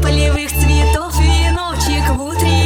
полевых цветов веночек в утре.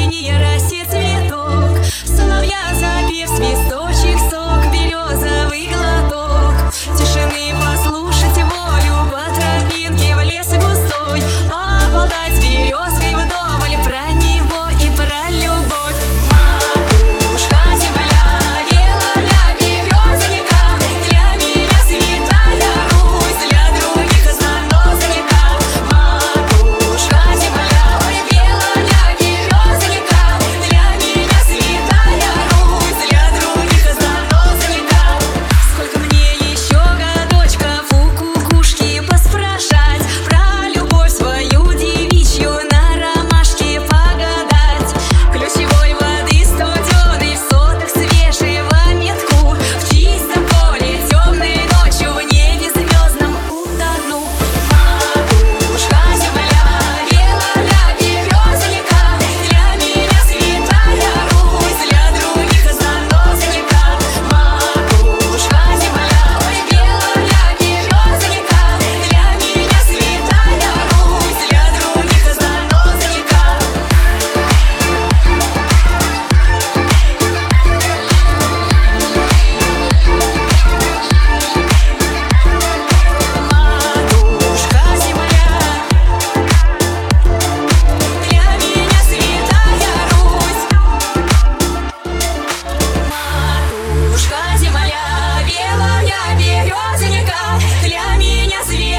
родственника для меня свет.